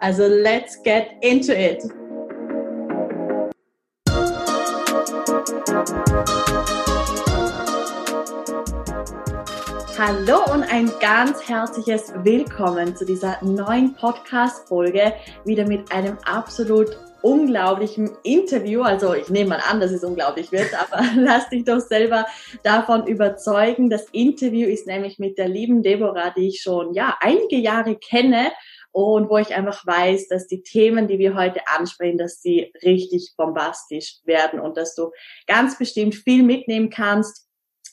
Also let's get into it! Hallo und ein ganz herzliches Willkommen zu dieser neuen Podcast-Folge. Wieder mit einem absolut unglaublichen Interview. Also ich nehme mal an, dass es unglaublich wird, aber lass dich doch selber davon überzeugen. Das Interview ist nämlich mit der lieben Deborah, die ich schon ja einige Jahre kenne und wo ich einfach weiß, dass die Themen, die wir heute ansprechen, dass sie richtig bombastisch werden und dass du ganz bestimmt viel mitnehmen kannst.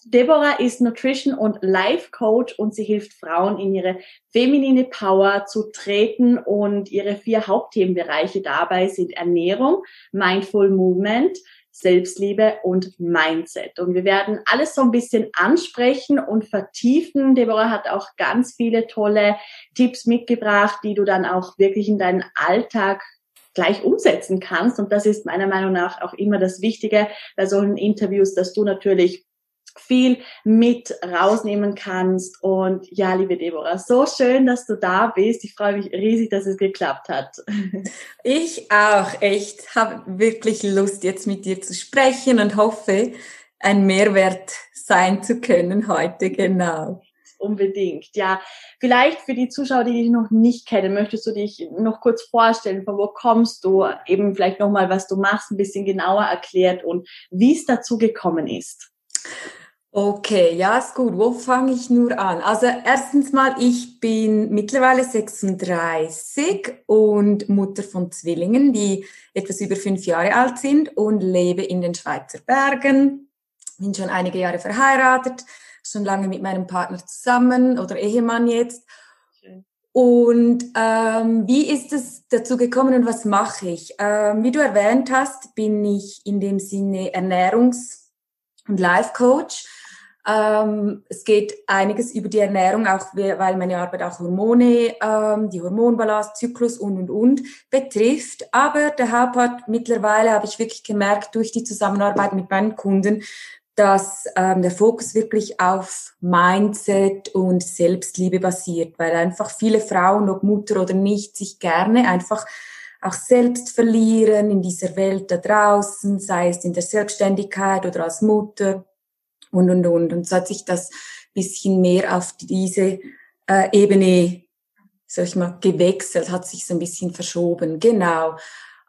Deborah ist Nutrition und Life Coach und sie hilft Frauen in ihre feminine Power zu treten und ihre vier Hauptthemenbereiche dabei sind Ernährung, Mindful Movement, Selbstliebe und Mindset. Und wir werden alles so ein bisschen ansprechen und vertiefen. Deborah hat auch ganz viele tolle Tipps mitgebracht, die du dann auch wirklich in deinen Alltag gleich umsetzen kannst. Und das ist meiner Meinung nach auch immer das Wichtige bei solchen Interviews, dass du natürlich viel mit rausnehmen kannst. Und ja, liebe Deborah, so schön, dass du da bist. Ich freue mich riesig, dass es geklappt hat. Ich auch, echt. Habe wirklich Lust, jetzt mit dir zu sprechen und hoffe, ein Mehrwert sein zu können heute, genau. Unbedingt, ja. Vielleicht für die Zuschauer, die dich noch nicht kennen, möchtest du dich noch kurz vorstellen, von wo kommst du, eben vielleicht nochmal, was du machst, ein bisschen genauer erklärt und wie es dazu gekommen ist. Okay, ja, ist gut. Wo fange ich nur an? Also erstens mal, ich bin mittlerweile 36 und Mutter von Zwillingen, die etwas über fünf Jahre alt sind und lebe in den Schweizer Bergen. Bin schon einige Jahre verheiratet, schon lange mit meinem Partner zusammen oder Ehemann jetzt. Und ähm, wie ist es dazu gekommen und was mache ich? Ähm, wie du erwähnt hast, bin ich in dem Sinne Ernährungs- und Life Coach ähm, es geht einiges über die Ernährung, auch weil meine Arbeit auch Hormone, ähm, die Hormonbalance, Zyklus und und und betrifft. Aber der Hauptpart mittlerweile habe ich wirklich gemerkt durch die Zusammenarbeit mit meinen Kunden, dass ähm, der Fokus wirklich auf Mindset und Selbstliebe basiert, weil einfach viele Frauen, ob Mutter oder nicht, sich gerne einfach auch selbst verlieren in dieser Welt da draußen, sei es in der Selbstständigkeit oder als Mutter und, und, und. Und so hat sich das bisschen mehr auf diese äh, Ebene, sag ich mal, gewechselt, hat sich so ein bisschen verschoben. Genau.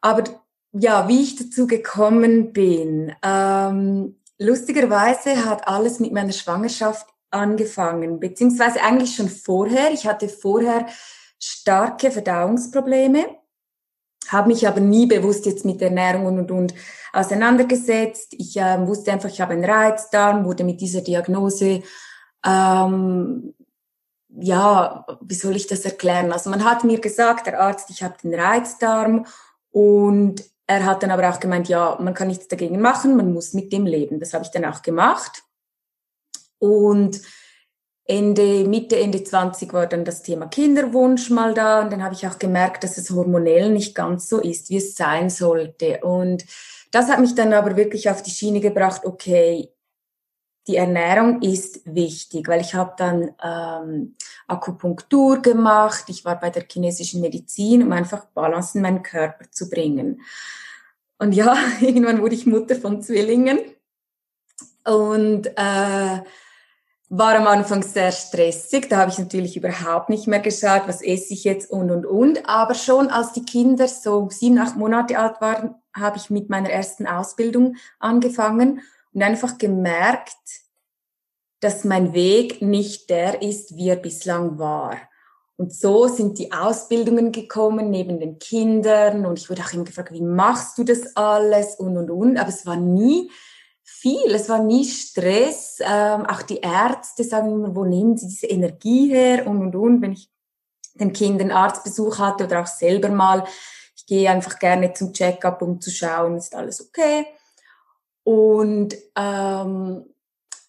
Aber ja, wie ich dazu gekommen bin, ähm, lustigerweise hat alles mit meiner Schwangerschaft angefangen, beziehungsweise eigentlich schon vorher. Ich hatte vorher starke Verdauungsprobleme habe mich aber nie bewusst jetzt mit Ernährung und, und, und auseinandergesetzt. Ich äh, wusste einfach, ich habe einen Reizdarm, wurde mit dieser Diagnose, ähm, ja, wie soll ich das erklären? Also man hat mir gesagt, der Arzt, ich habe den Reizdarm und er hat dann aber auch gemeint, ja, man kann nichts dagegen machen, man muss mit dem leben. Das habe ich dann auch gemacht. Und Ende, Mitte, Ende 20 war dann das Thema Kinderwunsch mal da und dann habe ich auch gemerkt, dass es hormonell nicht ganz so ist, wie es sein sollte. Und das hat mich dann aber wirklich auf die Schiene gebracht, okay, die Ernährung ist wichtig, weil ich habe dann ähm, Akupunktur gemacht, ich war bei der chinesischen Medizin, um einfach Balance in meinen Körper zu bringen. Und ja, irgendwann wurde ich Mutter von Zwillingen und äh, war am Anfang sehr stressig. Da habe ich natürlich überhaupt nicht mehr geschaut, was esse ich jetzt und und und. Aber schon als die Kinder so sieben, acht Monate alt waren, habe ich mit meiner ersten Ausbildung angefangen und einfach gemerkt, dass mein Weg nicht der ist, wie er bislang war. Und so sind die Ausbildungen gekommen neben den Kindern und ich wurde auch immer gefragt, wie machst du das alles und und und. Aber es war nie viel. Es war nie Stress. Ähm, auch die Ärzte sagen immer, wo nehmen sie diese Energie her und und und. Wenn ich den Kindern Arztbesuch hatte oder auch selber mal ich gehe einfach gerne zum Checkup, um zu schauen, ist alles okay. Und ähm,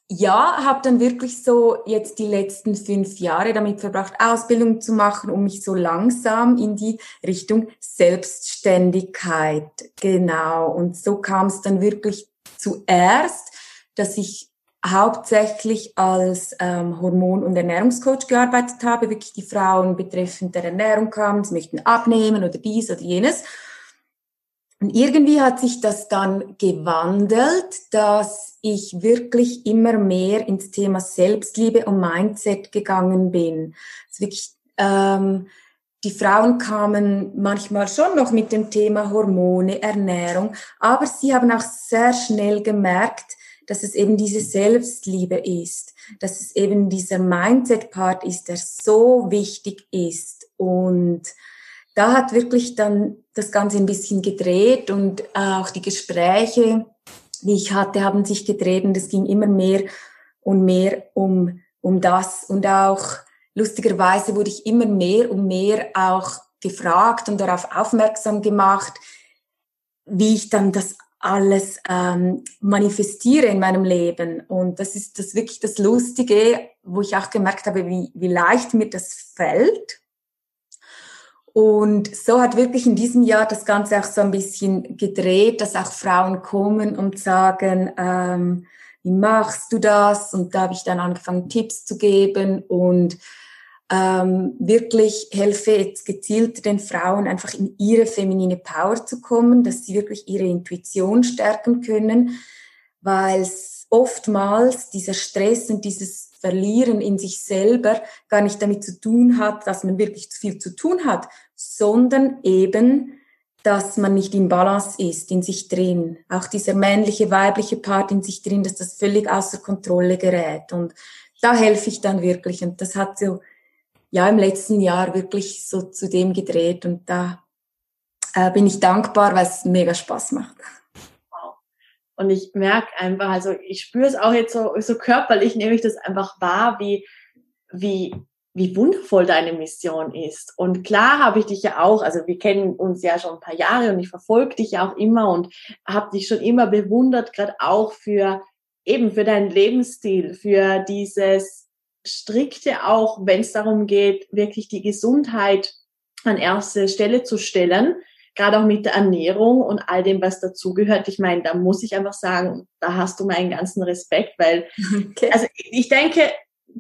ja, habe dann wirklich so jetzt die letzten fünf Jahre damit verbracht, Ausbildung zu machen, um mich so langsam in die Richtung Selbstständigkeit, genau. Und so kam es dann wirklich zuerst, dass ich hauptsächlich als ähm, Hormon- und Ernährungscoach gearbeitet habe, wirklich die Frauen betreffend der Ernährung kamen, sie möchten abnehmen oder dies oder jenes. Und irgendwie hat sich das dann gewandelt, dass ich wirklich immer mehr ins Thema Selbstliebe und Mindset gegangen bin. Also wirklich, ähm, die Frauen kamen manchmal schon noch mit dem Thema Hormone, Ernährung, aber sie haben auch sehr schnell gemerkt, dass es eben diese Selbstliebe ist, dass es eben dieser Mindset-Part ist, der so wichtig ist. Und da hat wirklich dann das Ganze ein bisschen gedreht und auch die Gespräche, die ich hatte, haben sich gedreht und es ging immer mehr und mehr um, um das. Und auch lustigerweise wurde ich immer mehr und mehr auch gefragt und darauf aufmerksam gemacht, wie ich dann das alles ähm, manifestiere in meinem Leben. Und das ist das wirklich das Lustige, wo ich auch gemerkt habe, wie, wie leicht mir das fällt. Und so hat wirklich in diesem Jahr das Ganze auch so ein bisschen gedreht, dass auch Frauen kommen und sagen, ähm, wie machst du das? Und da habe ich dann angefangen, Tipps zu geben und ähm, wirklich helfe jetzt gezielt den Frauen einfach in ihre feminine Power zu kommen, dass sie wirklich ihre Intuition stärken können, weil oftmals dieser Stress und dieses Verlieren in sich selber gar nicht damit zu tun hat, dass man wirklich zu viel zu tun hat, sondern eben, dass man nicht im Balance ist, in sich drin. Auch dieser männliche, weibliche Part in sich drin, dass das völlig außer Kontrolle gerät. Und da helfe ich dann wirklich. Und das hat so, ja, im letzten Jahr wirklich so zu dem gedreht. Und da äh, bin ich dankbar, weil es mega Spaß macht. Und ich merke einfach, also ich spüre es auch jetzt so, so körperlich, nehme ich das einfach wahr, wie, wie, wie wundervoll deine Mission ist. Und klar habe ich dich ja auch, also wir kennen uns ja schon ein paar Jahre und ich verfolge dich ja auch immer und habe dich schon immer bewundert, gerade auch für eben für deinen Lebensstil, für dieses strikte auch, wenn es darum geht, wirklich die Gesundheit an erste Stelle zu stellen gerade auch mit der Ernährung und all dem, was dazugehört. Ich meine, da muss ich einfach sagen, da hast du meinen ganzen Respekt, weil, okay. also ich denke,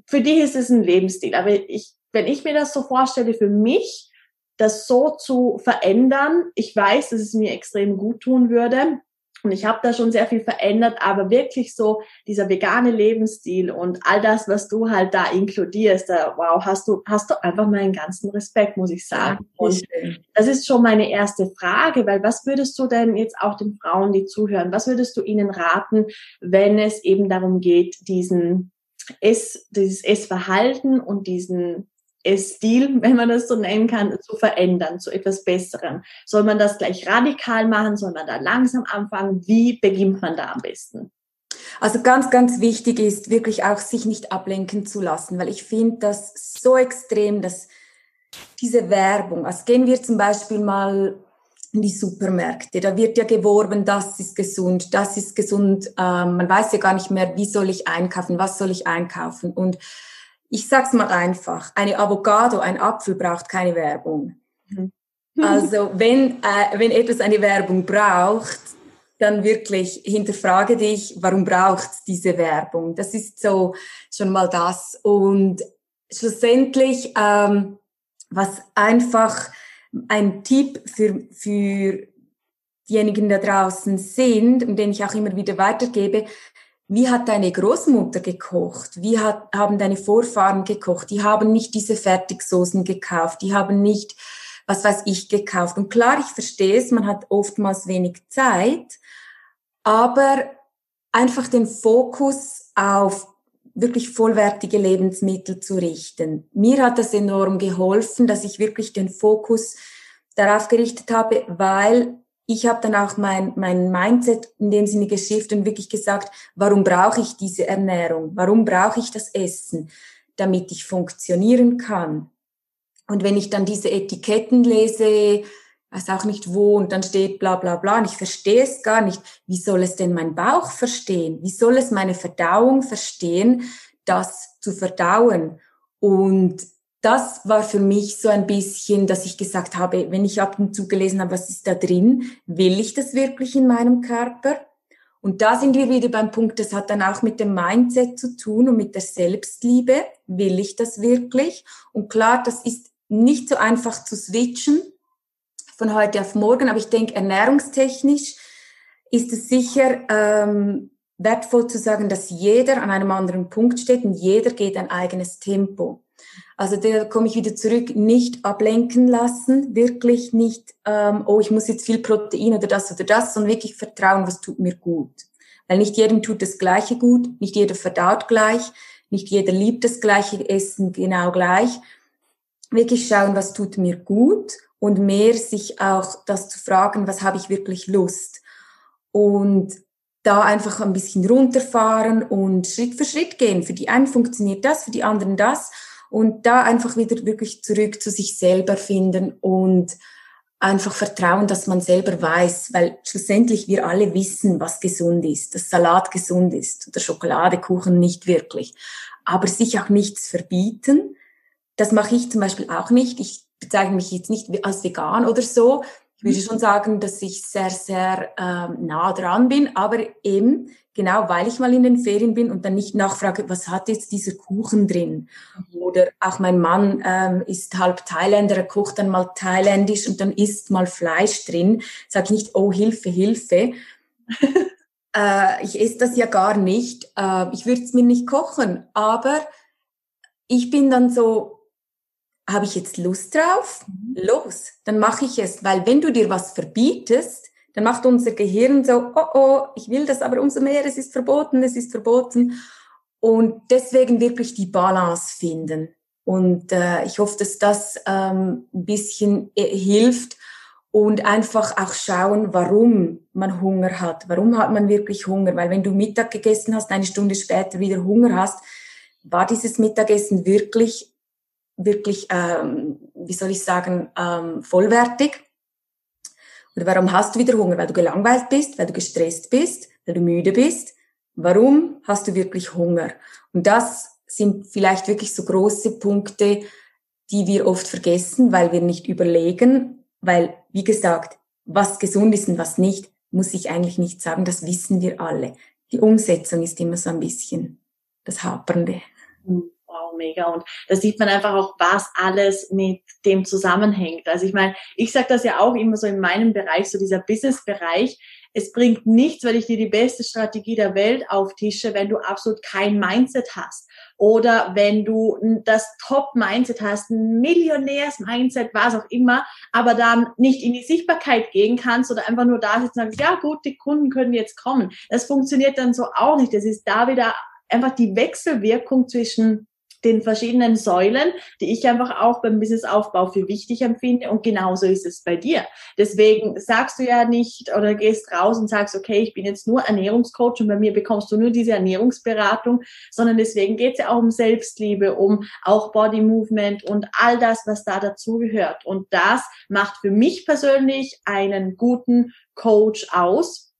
für dich ist es ein Lebensstil. Aber ich, wenn ich mir das so vorstelle, für mich, das so zu verändern, ich weiß, dass es mir extrem gut tun würde. Und ich habe da schon sehr viel verändert, aber wirklich so dieser vegane Lebensstil und all das, was du halt da inkludierst, da, wow, hast du, hast du einfach meinen ganzen Respekt, muss ich sagen. Und das ist schon meine erste Frage, weil was würdest du denn jetzt auch den Frauen, die zuhören, was würdest du ihnen raten, wenn es eben darum geht, diesen Ess, dieses Essverhalten und diesen Stil, wenn man das so nennen kann, zu verändern, zu etwas Besserem? Soll man das gleich radikal machen? Soll man da langsam anfangen? Wie beginnt man da am besten? Also ganz, ganz wichtig ist wirklich auch, sich nicht ablenken zu lassen, weil ich finde das so extrem, dass diese Werbung, also gehen wir zum Beispiel mal in die Supermärkte, da wird ja geworben, das ist gesund, das ist gesund, ähm, man weiß ja gar nicht mehr, wie soll ich einkaufen, was soll ich einkaufen und ich sag's mal einfach, eine Avocado, ein Apfel braucht keine Werbung. Mhm. Also wenn, äh, wenn etwas eine Werbung braucht, dann wirklich hinterfrage dich, warum braucht diese Werbung? Das ist so schon mal das. Und schlussendlich, ähm, was einfach ein Tipp für, für diejenigen da draußen sind und den ich auch immer wieder weitergebe, wie hat deine Großmutter gekocht? Wie hat, haben deine Vorfahren gekocht? Die haben nicht diese Fertigsoßen gekauft. Die haben nicht, was weiß ich, gekauft. Und klar, ich verstehe es, man hat oftmals wenig Zeit, aber einfach den Fokus auf wirklich vollwertige Lebensmittel zu richten. Mir hat das enorm geholfen, dass ich wirklich den Fokus darauf gerichtet habe, weil ich habe dann auch mein, mein Mindset in dem Sinne geschifft und wirklich gesagt, warum brauche ich diese Ernährung? Warum brauche ich das Essen? Damit ich funktionieren kann. Und wenn ich dann diese Etiketten lese, weiß auch nicht wo und dann steht bla bla bla und ich verstehe es gar nicht. Wie soll es denn mein Bauch verstehen? Wie soll es meine Verdauung verstehen, das zu verdauen? Und das war für mich so ein bisschen, dass ich gesagt habe, wenn ich ab und zu gelesen habe, was ist da drin, will ich das wirklich in meinem Körper? Und da sind wir wieder beim Punkt, das hat dann auch mit dem Mindset zu tun und mit der Selbstliebe. Will ich das wirklich? Und klar, das ist nicht so einfach zu switchen von heute auf morgen, aber ich denke, ernährungstechnisch ist es sicher ähm, wertvoll zu sagen, dass jeder an einem anderen Punkt steht und jeder geht ein eigenes Tempo. Also da komme ich wieder zurück, nicht ablenken lassen, wirklich nicht, ähm, oh, ich muss jetzt viel Protein oder das oder das, sondern wirklich vertrauen, was tut mir gut. Weil nicht jedem tut das Gleiche gut, nicht jeder verdaut gleich, nicht jeder liebt das gleiche Essen genau gleich. Wirklich schauen, was tut mir gut und mehr sich auch das zu fragen, was habe ich wirklich Lust. Und da einfach ein bisschen runterfahren und Schritt für Schritt gehen. Für die einen funktioniert das, für die anderen das. Und da einfach wieder wirklich zurück zu sich selber finden und einfach vertrauen, dass man selber weiß, weil schlussendlich wir alle wissen, was gesund ist, dass Salat gesund ist oder Schokoladekuchen nicht wirklich. Aber sich auch nichts verbieten, das mache ich zum Beispiel auch nicht. Ich bezeichne mich jetzt nicht als vegan oder so. Ich würde schon sagen, dass ich sehr, sehr ähm, nah dran bin, aber eben genau, weil ich mal in den Ferien bin und dann nicht nachfrage, was hat jetzt dieser Kuchen drin? Mhm. Oder auch mein Mann ähm, ist halb Thailänder, er kocht dann mal thailändisch und dann isst mal Fleisch drin. Sag ich nicht, oh Hilfe, Hilfe. äh, ich esse das ja gar nicht. Äh, ich würde es mir nicht kochen, aber ich bin dann so, habe ich jetzt Lust drauf? Mhm. Los, dann mache ich es. Weil wenn du dir was verbietest, dann macht unser Gehirn so, oh oh, ich will das, aber umso mehr, es ist verboten, es ist verboten. Und deswegen wirklich die Balance finden. Und äh, ich hoffe, dass das ähm, ein bisschen äh, hilft und einfach auch schauen, warum man Hunger hat. Warum hat man wirklich Hunger? Weil wenn du Mittag gegessen hast, eine Stunde später wieder Hunger hast, war dieses Mittagessen wirklich wirklich, ähm, wie soll ich sagen, ähm, vollwertig? Oder warum hast du wieder Hunger? Weil du gelangweilt bist, weil du gestresst bist, weil du müde bist. Warum hast du wirklich Hunger? Und das sind vielleicht wirklich so große Punkte, die wir oft vergessen, weil wir nicht überlegen, weil, wie gesagt, was gesund ist und was nicht, muss ich eigentlich nicht sagen, das wissen wir alle. Die Umsetzung ist immer so ein bisschen das Hapernde. Mhm mega. Und da sieht man einfach auch, was alles mit dem zusammenhängt. Also ich meine, ich sage das ja auch immer so in meinem Bereich, so dieser Business-Bereich. Es bringt nichts, wenn ich dir die beste Strategie der Welt auftische, wenn du absolut kein Mindset hast. Oder wenn du das Top-Mindset hast, ein Millionärs-Mindset, was auch immer, aber dann nicht in die Sichtbarkeit gehen kannst oder einfach nur da sitzen und sagst, ja gut, die Kunden können jetzt kommen. Das funktioniert dann so auch nicht. Das ist da wieder einfach die Wechselwirkung zwischen den verschiedenen Säulen, die ich einfach auch beim Businessaufbau für wichtig empfinde. Und genauso ist es bei dir. Deswegen sagst du ja nicht oder gehst raus und sagst, okay, ich bin jetzt nur Ernährungscoach und bei mir bekommst du nur diese Ernährungsberatung, sondern deswegen geht es ja auch um Selbstliebe, um auch Body Movement und all das, was da dazugehört. Und das macht für mich persönlich einen guten Coach aus,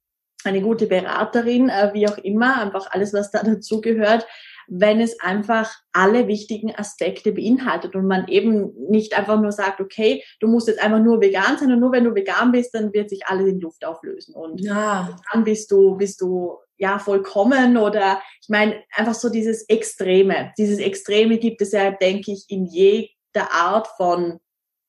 eine gute Beraterin, äh, wie auch immer, einfach alles, was da dazugehört, wenn es einfach alle wichtigen Aspekte beinhaltet und man eben nicht einfach nur sagt, okay, du musst jetzt einfach nur vegan sein und nur wenn du vegan bist, dann wird sich alles in Luft auflösen und ja. dann bist du, bist du ja vollkommen oder ich meine einfach so dieses Extreme. Dieses Extreme gibt es ja, denke ich, in jeder Art von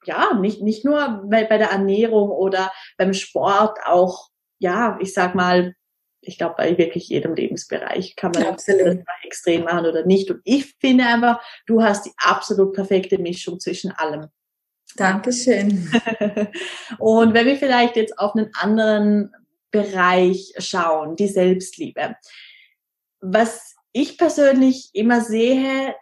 ja, nicht, nicht nur bei, bei der Ernährung oder beim Sport, auch, ja, ich sag mal, ich glaube, bei wirklich jedem Lebensbereich kann man Absolut. extrem machen oder nicht. Und ich finde einfach, du hast die absolut perfekte Mischung zwischen allem. Dankeschön. Und wenn wir vielleicht jetzt auf einen anderen Bereich schauen, die Selbstliebe. Was ich persönlich immer sehe,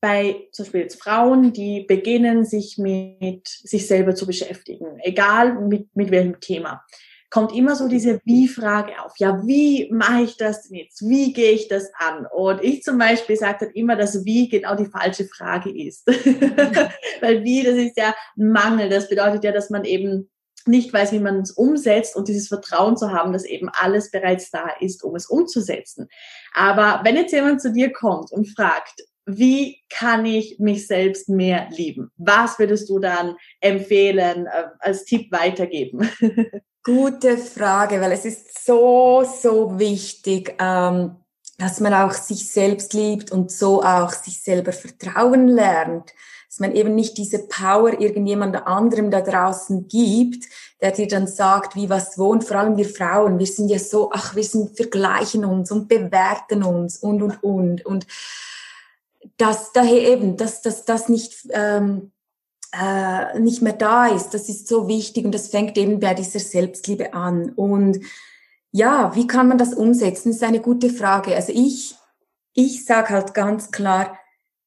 bei zum Beispiel jetzt Frauen, die beginnen, sich mit sich selber zu beschäftigen, egal mit, mit welchem Thema kommt immer so diese Wie-Frage auf. Ja, wie mache ich das denn jetzt? Wie gehe ich das an? Und ich zum Beispiel sage dann immer, dass Wie genau die falsche Frage ist. Weil Wie, das ist ja ein Mangel. Das bedeutet ja, dass man eben nicht weiß, wie man es umsetzt und dieses Vertrauen zu haben, dass eben alles bereits da ist, um es umzusetzen. Aber wenn jetzt jemand zu dir kommt und fragt, wie kann ich mich selbst mehr lieben? Was würdest du dann empfehlen, äh, als Tipp weitergeben? Gute Frage, weil es ist so, so wichtig, ähm, dass man auch sich selbst liebt und so auch sich selber vertrauen lernt. Dass man eben nicht diese Power irgendjemand anderem da draußen gibt, der dir dann sagt, wie was wohnt. Vor allem wir Frauen, wir sind ja so, ach, wir sind, vergleichen uns und bewerten uns und, und, und. Und dass daher eben, dass dass das nicht, ähm, äh, nicht mehr da ist, das ist so wichtig und das fängt eben bei dieser Selbstliebe an. Und ja, wie kann man das umsetzen? Ist eine gute Frage. Also ich, ich sage halt ganz klar,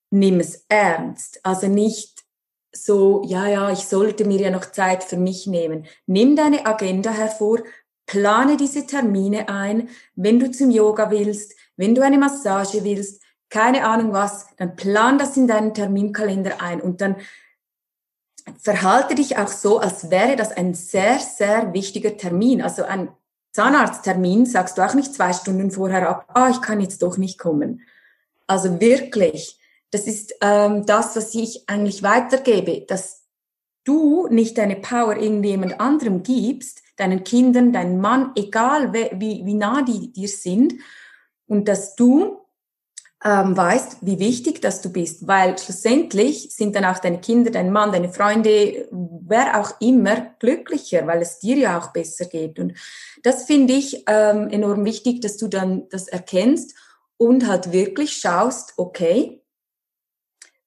nimm es ernst. Also nicht so, ja, ja, ich sollte mir ja noch Zeit für mich nehmen. Nimm deine Agenda hervor, plane diese Termine ein. Wenn du zum Yoga willst, wenn du eine Massage willst, keine Ahnung was, dann plan das in deinen Terminkalender ein und dann verhalte dich auch so, als wäre das ein sehr, sehr wichtiger Termin. Also ein Zahnarzttermin sagst du auch nicht zwei Stunden vorher ab, ah, ich kann jetzt doch nicht kommen. Also wirklich, das ist ähm, das, was ich eigentlich weitergebe, dass du nicht deine Power irgendjemand anderem gibst, deinen Kindern, deinen Mann, egal wie, wie nah die dir sind, und dass du ähm, weißt, wie wichtig dass du bist, weil schlussendlich sind dann auch deine Kinder, dein Mann, deine Freunde, wer auch immer glücklicher, weil es dir ja auch besser geht. Und das finde ich ähm, enorm wichtig, dass du dann das erkennst und halt wirklich schaust, okay,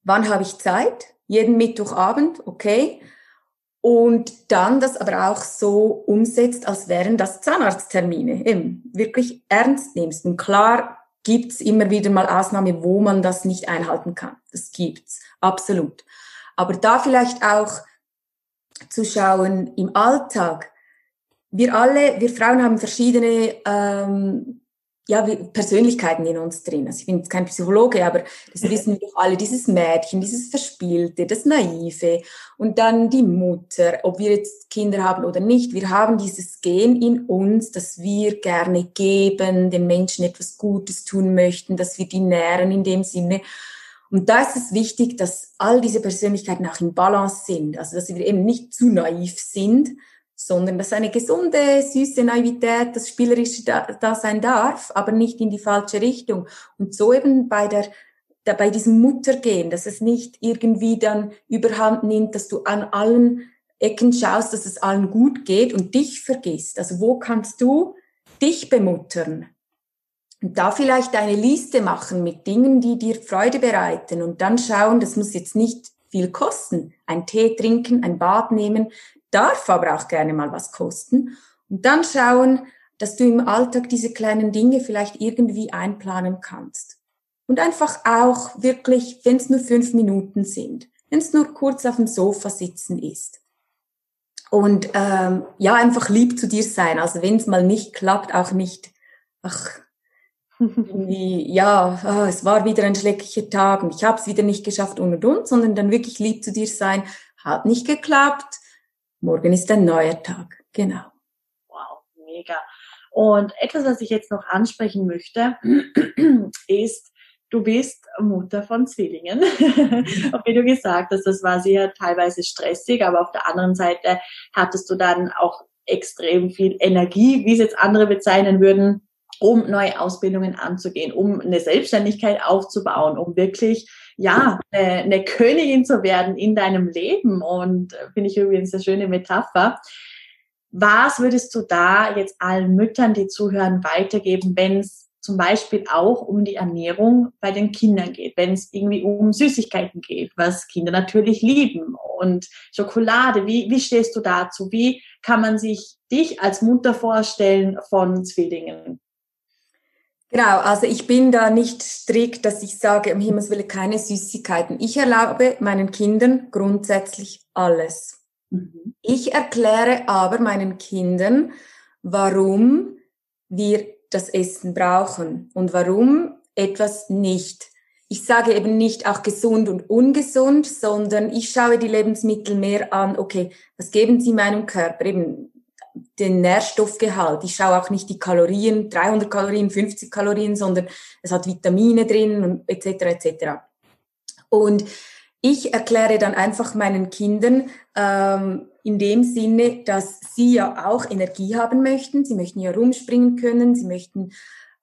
wann habe ich Zeit? Jeden Mittwochabend, okay. Und dann das aber auch so umsetzt, als wären das Zahnarzttermine, eben wirklich ernst nimmst und klar gibt's immer wieder mal Ausnahme, wo man das nicht einhalten kann. Das gibt's, absolut. Aber da vielleicht auch zu schauen im Alltag. Wir alle, wir Frauen haben verschiedene ähm, ja, Persönlichkeiten in uns drin. Also ich bin jetzt kein Psychologe, aber das wissen wir doch alle. Dieses Mädchen, dieses Verspielte, das Naive und dann die Mutter, ob wir jetzt Kinder haben oder nicht. Wir haben dieses Gen in uns, dass wir gerne geben, den Menschen etwas Gutes tun möchten, dass wir die nähren in dem Sinne. Und da ist es wichtig, dass all diese Persönlichkeiten auch in Balance sind. Also, dass wir eben nicht zu naiv sind, sondern dass eine gesunde, süße Naivität, das Spielerische da, da sein darf, aber nicht in die falsche Richtung. Und so eben bei der, bei diesem Muttergehen, dass es nicht irgendwie dann überhand nimmt, dass du an allen Ecken schaust, dass es allen gut geht und dich vergisst. Also wo kannst du dich bemuttern? Und da vielleicht eine Liste machen mit Dingen, die dir Freude bereiten und dann schauen, das muss jetzt nicht viel kosten. Ein Tee trinken, ein Bad nehmen, darf aber auch gerne mal was kosten. Und dann schauen, dass du im Alltag diese kleinen Dinge vielleicht irgendwie einplanen kannst. Und einfach auch wirklich, wenn es nur fünf Minuten sind, wenn es nur kurz auf dem Sofa sitzen ist. Und ähm, ja, einfach lieb zu dir sein. Also wenn es mal nicht klappt, auch nicht, ach, wie, ja, oh, es war wieder ein schlechter Tag und ich habe es wieder nicht geschafft und und und, sondern dann wirklich lieb zu dir sein, hat nicht geklappt, morgen ist ein neuer Tag. Genau. Wow, mega. Und etwas, was ich jetzt noch ansprechen möchte, ist, du bist Mutter von Zwillingen. wie du gesagt hast, das war sehr teilweise stressig, aber auf der anderen Seite hattest du dann auch extrem viel Energie, wie es jetzt andere bezeichnen würden, um neue Ausbildungen anzugehen, um eine Selbstständigkeit aufzubauen, um wirklich ja, eine, eine Königin zu werden in deinem Leben. Und äh, finde ich übrigens eine schöne Metapher. Was würdest du da jetzt allen Müttern, die zuhören, weitergeben, wenn es zum Beispiel auch um die Ernährung bei den Kindern geht, wenn es irgendwie um Süßigkeiten geht, was Kinder natürlich lieben und Schokolade. Wie, wie stehst du dazu? Wie kann man sich dich als Mutter vorstellen von Zwillingen? Genau, also ich bin da nicht strikt, dass ich sage, um Himmels Willen keine Süßigkeiten. Ich erlaube meinen Kindern grundsätzlich alles. Mhm. Ich erkläre aber meinen Kindern, warum wir das Essen brauchen und warum etwas nicht. ich sage eben nicht auch gesund und ungesund, sondern ich schaue die Lebensmittel mehr an, okay, was geben sie meinem Körper? Eben den Nährstoffgehalt. Ich schaue auch nicht die Kalorien, 300 Kalorien, 50 Kalorien, sondern es hat Vitamine drin und etc. etc. Und ich erkläre dann einfach meinen Kindern ähm, in dem Sinne, dass sie ja auch Energie haben möchten. Sie möchten ja rumspringen können. Sie möchten,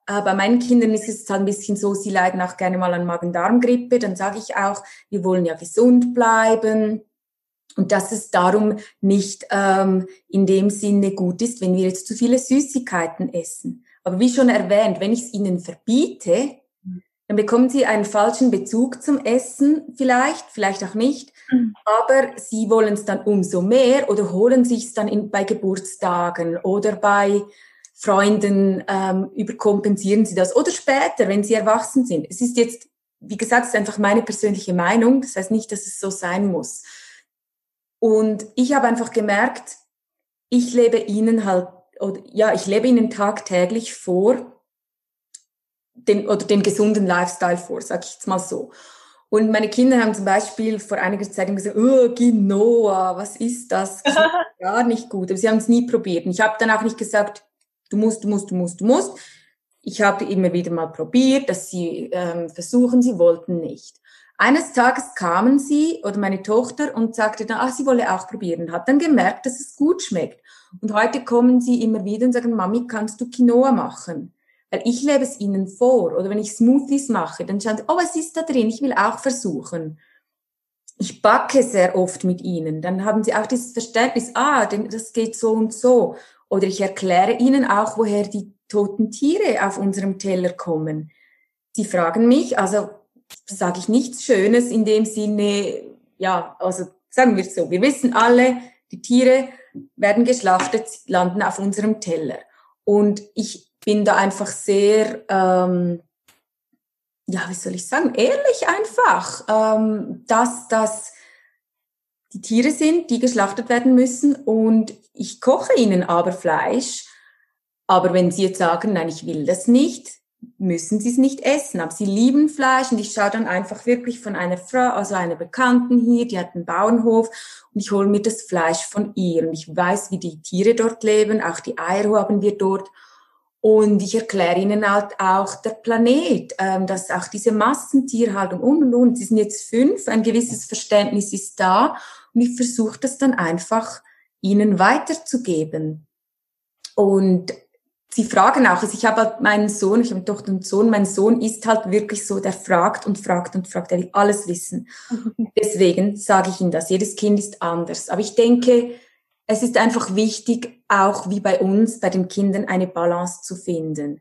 äh, bei meinen Kindern ist es halt ein bisschen so, sie leiden auch gerne mal an Magen-Darm-Grippe. Dann sage ich auch, wir wollen ja gesund bleiben. Und dass es darum nicht ähm, in dem Sinne gut ist, wenn wir jetzt zu viele Süßigkeiten essen. Aber wie schon erwähnt, wenn ich es ihnen verbiete, dann bekommen sie einen falschen Bezug zum Essen vielleicht, vielleicht auch nicht, mhm. aber sie wollen es dann umso mehr oder holen sich es dann in, bei Geburtstagen oder bei Freunden, ähm, überkompensieren sie das oder später, wenn sie erwachsen sind. Es ist jetzt, wie gesagt, es ist einfach meine persönliche Meinung, das heißt nicht, dass es so sein muss. Und ich habe einfach gemerkt, ich lebe ihnen halt, oder ja, ich lebe ihnen tagtäglich vor, den, oder den gesunden Lifestyle vor, sag ich jetzt mal so. Und meine Kinder haben zum Beispiel vor einiger Zeit gesagt, oh, Quinoa, was ist das? das ist gar nicht gut. Aber sie haben es nie probiert. Und ich habe dann auch nicht gesagt, du musst, du musst, du musst, du musst. Ich habe immer wieder mal probiert, dass sie ähm, versuchen, sie wollten nicht. Eines Tages kamen sie oder meine Tochter und sagte dann, ah, sie wolle auch probieren, hat dann gemerkt, dass es gut schmeckt. Und heute kommen sie immer wieder und sagen, Mami, kannst du Quinoa machen? Weil ich lebe es ihnen vor. Oder wenn ich Smoothies mache, dann schauen sie, oh, was ist da drin? Ich will auch versuchen. Ich backe sehr oft mit ihnen. Dann haben sie auch dieses Verständnis, ah, das geht so und so. Oder ich erkläre ihnen auch, woher die toten Tiere auf unserem Teller kommen. Sie fragen mich, also sage ich nichts Schönes in dem Sinne, ja, also sagen wir es so, wir wissen alle, die Tiere werden geschlachtet, landen auf unserem Teller. Und ich bin da einfach sehr, ähm, ja, wie soll ich sagen, ehrlich einfach, ähm, dass das die Tiere sind, die geschlachtet werden müssen und ich koche ihnen aber Fleisch. Aber wenn sie jetzt sagen, nein, ich will das nicht, müssen sie es nicht essen. Aber sie lieben Fleisch und ich schaue dann einfach wirklich von einer Frau, also einer Bekannten hier, die hat einen Bauernhof und ich hole mir das Fleisch von ihr und ich weiß, wie die Tiere dort leben, auch die Eier haben wir dort und ich erkläre ihnen halt auch der Planet, ähm, dass auch diese Massentierhaltung und und und, sie sind jetzt fünf, ein gewisses Verständnis ist da und ich versuche das dann einfach ihnen weiterzugeben. Und sie fragen auch, also ich habe halt meinen Sohn, ich habe eine Tochter und Sohn, mein Sohn ist halt wirklich so, der fragt und fragt und fragt, er will alles wissen. Deswegen sage ich ihm das, jedes Kind ist anders. Aber ich denke, es ist einfach wichtig, auch wie bei uns, bei den Kindern eine Balance zu finden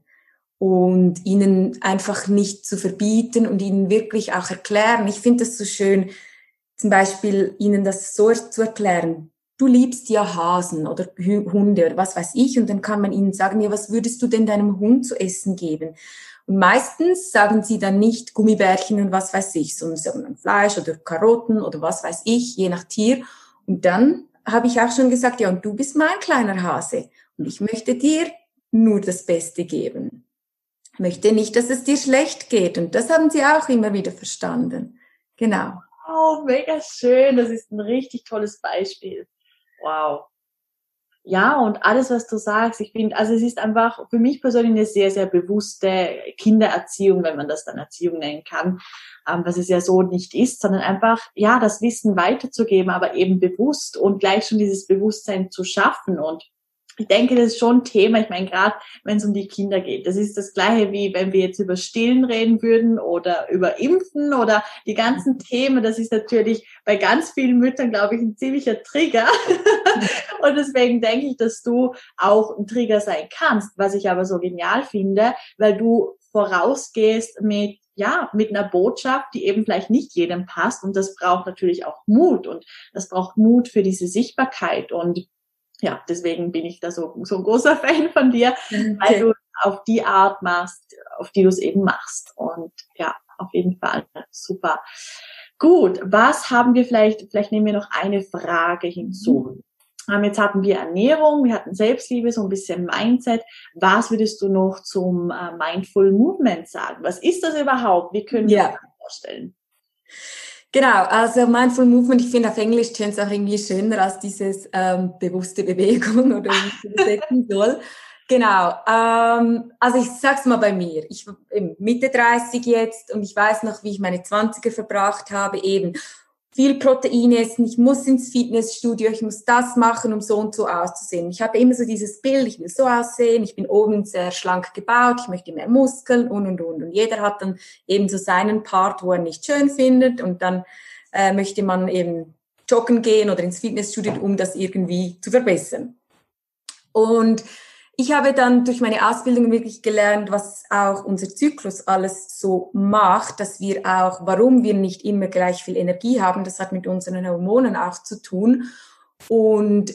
und ihnen einfach nicht zu verbieten und ihnen wirklich auch erklären. Ich finde das so schön, zum Beispiel ihnen das so zu erklären. Du liebst ja Hasen oder Hunde oder was weiß ich und dann kann man ihnen sagen, ja, was würdest du denn deinem Hund zu essen geben? Und meistens sagen sie dann nicht Gummibärchen und was weiß ich, sondern sagen dann Fleisch oder Karotten oder was weiß ich, je nach Tier. Und dann habe ich auch schon gesagt, ja, und du bist mein kleiner Hase und ich möchte dir nur das Beste geben. Ich möchte nicht, dass es dir schlecht geht. Und das haben sie auch immer wieder verstanden. Genau. Oh, mega schön. Das ist ein richtig tolles Beispiel. Wow. Ja, und alles, was du sagst, ich finde, also es ist einfach für mich persönlich eine sehr, sehr bewusste Kindererziehung, wenn man das dann Erziehung nennen kann ähm, was es ja so nicht ist, sondern einfach, ja, das Wissen weiterzugeben, aber eben bewusst und gleich schon dieses Bewusstsein zu schaffen und ich denke, das ist schon ein Thema. Ich meine, gerade wenn es um die Kinder geht, das ist das gleiche wie wenn wir jetzt über Stillen reden würden oder über Impfen oder die ganzen Themen. Das ist natürlich bei ganz vielen Müttern, glaube ich, ein ziemlicher Trigger. Und deswegen denke ich, dass du auch ein Trigger sein kannst, was ich aber so genial finde, weil du vorausgehst mit ja, mit einer Botschaft, die eben vielleicht nicht jedem passt. Und das braucht natürlich auch Mut und das braucht Mut für diese Sichtbarkeit. Und ja, deswegen bin ich da so, so ein großer Fan von dir, okay. weil du auf die Art machst, auf die du es eben machst. Und ja, auf jeden Fall super. Gut, was haben wir vielleicht, vielleicht nehmen wir noch eine Frage hinzu. Mhm. Ähm, jetzt hatten wir Ernährung, wir hatten Selbstliebe, so ein bisschen Mindset. Was würdest du noch zum äh, Mindful Movement sagen? Was ist das überhaupt? Wie können wir ja. vorstellen? Genau, also Mindful Movement, ich finde auf Englisch tönt es auch irgendwie schöner als dieses ähm, bewusste Bewegung oder wie ich übersetzen soll. Genau, ähm, also ich sag's mal bei mir. Ich bin Mitte 30 jetzt und ich weiß noch, wie ich meine 20er verbracht habe, eben viel Protein essen, ich muss ins Fitnessstudio, ich muss das machen, um so und so auszusehen. Ich habe immer so dieses Bild, ich will so aussehen, ich bin oben sehr schlank gebaut, ich möchte mehr Muskeln und und und. Und jeder hat dann eben so seinen Part, wo er nicht schön findet und dann äh, möchte man eben joggen gehen oder ins Fitnessstudio, um das irgendwie zu verbessern. Und ich habe dann durch meine Ausbildung wirklich gelernt, was auch unser Zyklus alles so macht, dass wir auch, warum wir nicht immer gleich viel Energie haben, das hat mit unseren Hormonen auch zu tun. Und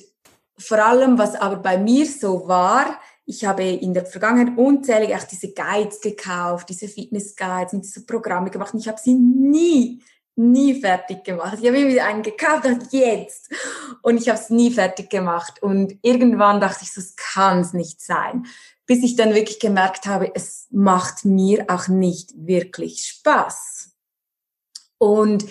vor allem, was aber bei mir so war, ich habe in der Vergangenheit unzählige auch diese Guides gekauft, diese Fitness Guides und diese Programme gemacht und ich habe sie nie nie fertig gemacht. Ich habe mir wieder einen gekauft, dachte jetzt. Und ich habe es nie fertig gemacht. Und irgendwann dachte ich, das kann es nicht sein. Bis ich dann wirklich gemerkt habe, es macht mir auch nicht wirklich Spaß. Und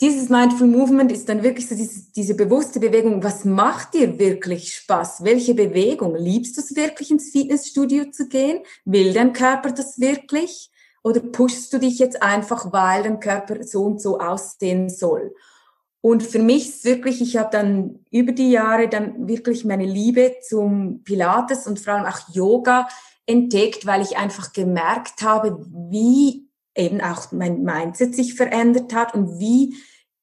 dieses Mindful Movement ist dann wirklich so diese, diese bewusste Bewegung. Was macht dir wirklich Spaß? Welche Bewegung? Liebst du es wirklich ins Fitnessstudio zu gehen? Will dein Körper das wirklich? Oder pushst du dich jetzt einfach, weil dein Körper so und so aussehen soll? Und für mich ist wirklich, ich habe dann über die Jahre dann wirklich meine Liebe zum Pilates und vor allem auch Yoga entdeckt, weil ich einfach gemerkt habe, wie eben auch mein Mindset sich verändert hat und wie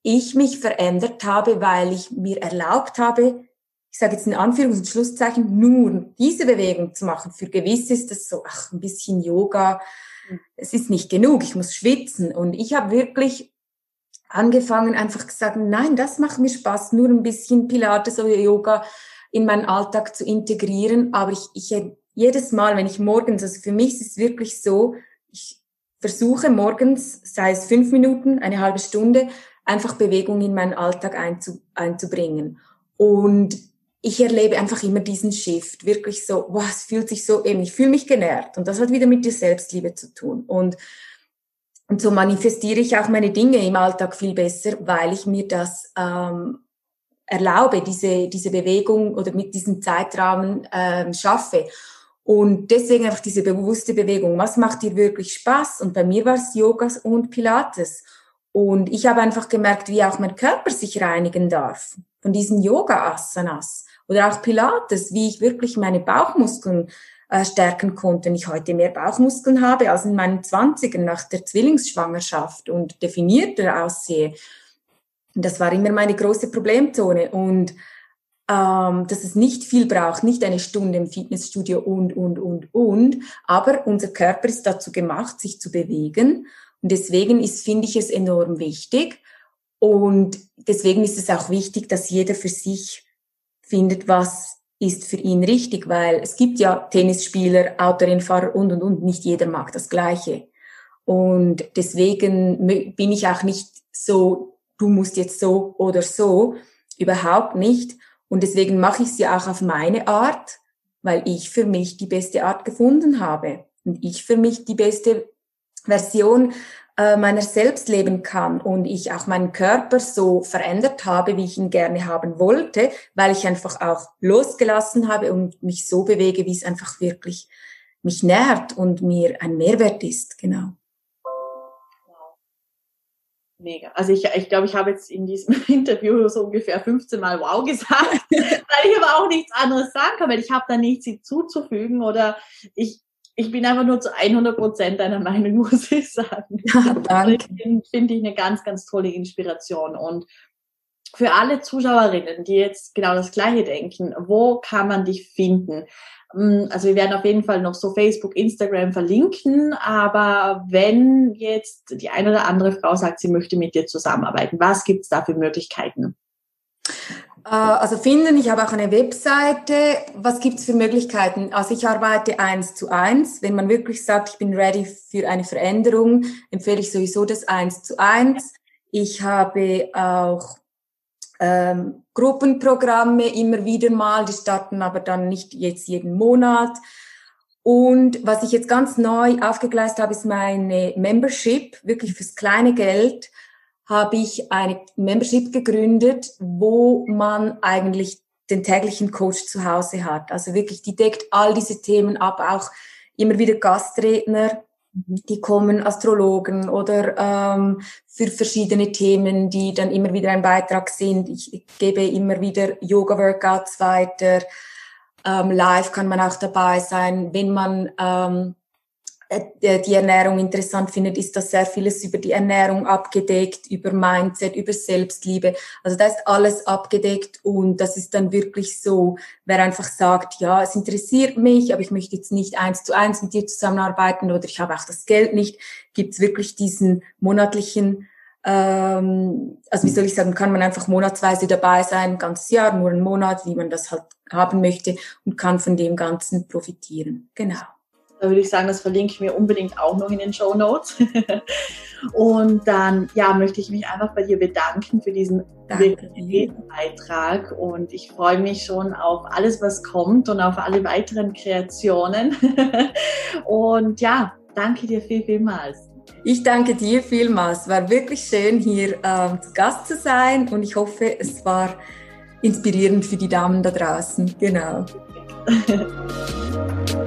ich mich verändert habe, weil ich mir erlaubt habe, ich sage jetzt in Anführungs- und Schlusszeichen, nur diese Bewegung zu machen. Für gewiss ist das so, ach, ein bisschen Yoga, es ist nicht genug, ich muss schwitzen. Und ich habe wirklich angefangen, einfach gesagt, nein, das macht mir Spaß, nur ein bisschen Pilates oder Yoga in meinen Alltag zu integrieren. Aber ich, ich jedes Mal, wenn ich morgens, also für mich ist es wirklich so, ich versuche morgens, sei es fünf Minuten, eine halbe Stunde, einfach Bewegung in meinen Alltag einzu, einzubringen. Und ich erlebe einfach immer diesen Shift, wirklich so, wow, fühlt sich so eben, ich fühle mich genährt und das hat wieder mit dir Selbstliebe zu tun und und so manifestiere ich auch meine Dinge im Alltag viel besser, weil ich mir das ähm, erlaube, diese diese Bewegung oder mit diesem Zeitrahmen ähm, schaffe. Und deswegen einfach diese bewusste Bewegung. Was macht dir wirklich Spaß? Und bei mir war es Yoga und Pilates. Und ich habe einfach gemerkt, wie auch mein Körper sich reinigen darf von diesen Yoga-Asanas. Oder auch Pilates, wie ich wirklich meine Bauchmuskeln äh, stärken konnte. Und ich heute mehr Bauchmuskeln habe als in meinen Zwanzigern nach der Zwillingsschwangerschaft und definierter aussehe. Das war immer meine große Problemzone. Und ähm, dass es nicht viel braucht, nicht eine Stunde im Fitnessstudio und, und, und, und. Aber unser Körper ist dazu gemacht, sich zu bewegen. Und deswegen ist, finde ich es enorm wichtig. Und deswegen ist es auch wichtig, dass jeder für sich findet, was ist für ihn richtig, weil es gibt ja Tennisspieler, Autorennfahrer und, und, und, nicht jeder mag das Gleiche. Und deswegen bin ich auch nicht so, du musst jetzt so oder so, überhaupt nicht. Und deswegen mache ich es ja auch auf meine Art, weil ich für mich die beste Art gefunden habe und ich für mich die beste Version äh, meiner selbst leben kann und ich auch meinen Körper so verändert habe, wie ich ihn gerne haben wollte, weil ich einfach auch losgelassen habe und mich so bewege, wie es einfach wirklich mich nährt und mir ein Mehrwert ist, genau. Mega. Also ich, ich glaube, ich habe jetzt in diesem Interview so ungefähr 15 Mal Wow gesagt, weil ich aber auch nichts anderes sagen kann, weil ich habe da nichts hinzuzufügen oder ich, ich bin einfach nur zu 100 Prozent deiner Meinung, muss ich sagen. Ja, danke. Finde ich eine ganz, ganz tolle Inspiration. Und für alle Zuschauerinnen, die jetzt genau das Gleiche denken, wo kann man dich finden? Hm, also wir werden auf jeden Fall noch so Facebook, Instagram verlinken, aber wenn jetzt die eine oder andere Frau sagt, sie möchte mit dir zusammenarbeiten, was gibt's da für Möglichkeiten? Äh, also finden, ich habe auch eine Webseite. Was gibt's für Möglichkeiten? Also ich arbeite eins zu eins. Wenn man wirklich sagt, ich bin ready für eine Veränderung, empfehle ich sowieso das eins zu eins. Ich habe auch ähm, Gruppenprogramme immer wieder mal, die starten aber dann nicht jetzt jeden Monat. Und was ich jetzt ganz neu aufgegleist habe, ist meine Membership, wirklich fürs kleine Geld habe ich eine Membership gegründet, wo man eigentlich den täglichen Coach zu Hause hat. Also wirklich, die deckt all diese Themen ab, auch immer wieder Gastredner, die kommen, Astrologen oder ähm, für verschiedene Themen, die dann immer wieder ein Beitrag sind. Ich gebe immer wieder Yoga-Workouts weiter ähm, live kann man auch dabei sein. Wenn man ähm, äh, die Ernährung interessant findet, ist das sehr vieles über die Ernährung abgedeckt, über Mindset, über Selbstliebe. Also da ist alles abgedeckt und das ist dann wirklich so, wer einfach sagt, ja, es interessiert mich, aber ich möchte jetzt nicht eins zu eins mit dir zusammenarbeiten oder ich habe auch das Geld nicht, gibt es wirklich diesen monatlichen ähm, also wie soll ich sagen, kann man einfach monatsweise dabei sein, ein ganzes Jahr, nur einen Monat, wie man das halt haben möchte und kann von dem Ganzen profitieren. Genau. Da würde ich sagen, das verlinke ich mir unbedingt auch noch in den Show Notes. und dann, ja, möchte ich mich einfach bei dir bedanken für diesen Beitrag und ich freue mich schon auf alles, was kommt und auf alle weiteren Kreationen. und ja, danke dir viel, vielmals. Ich danke dir vielmals. War wirklich schön, hier ähm, zu Gast zu sein und ich hoffe, es war inspirierend für die Damen da draußen. Genau.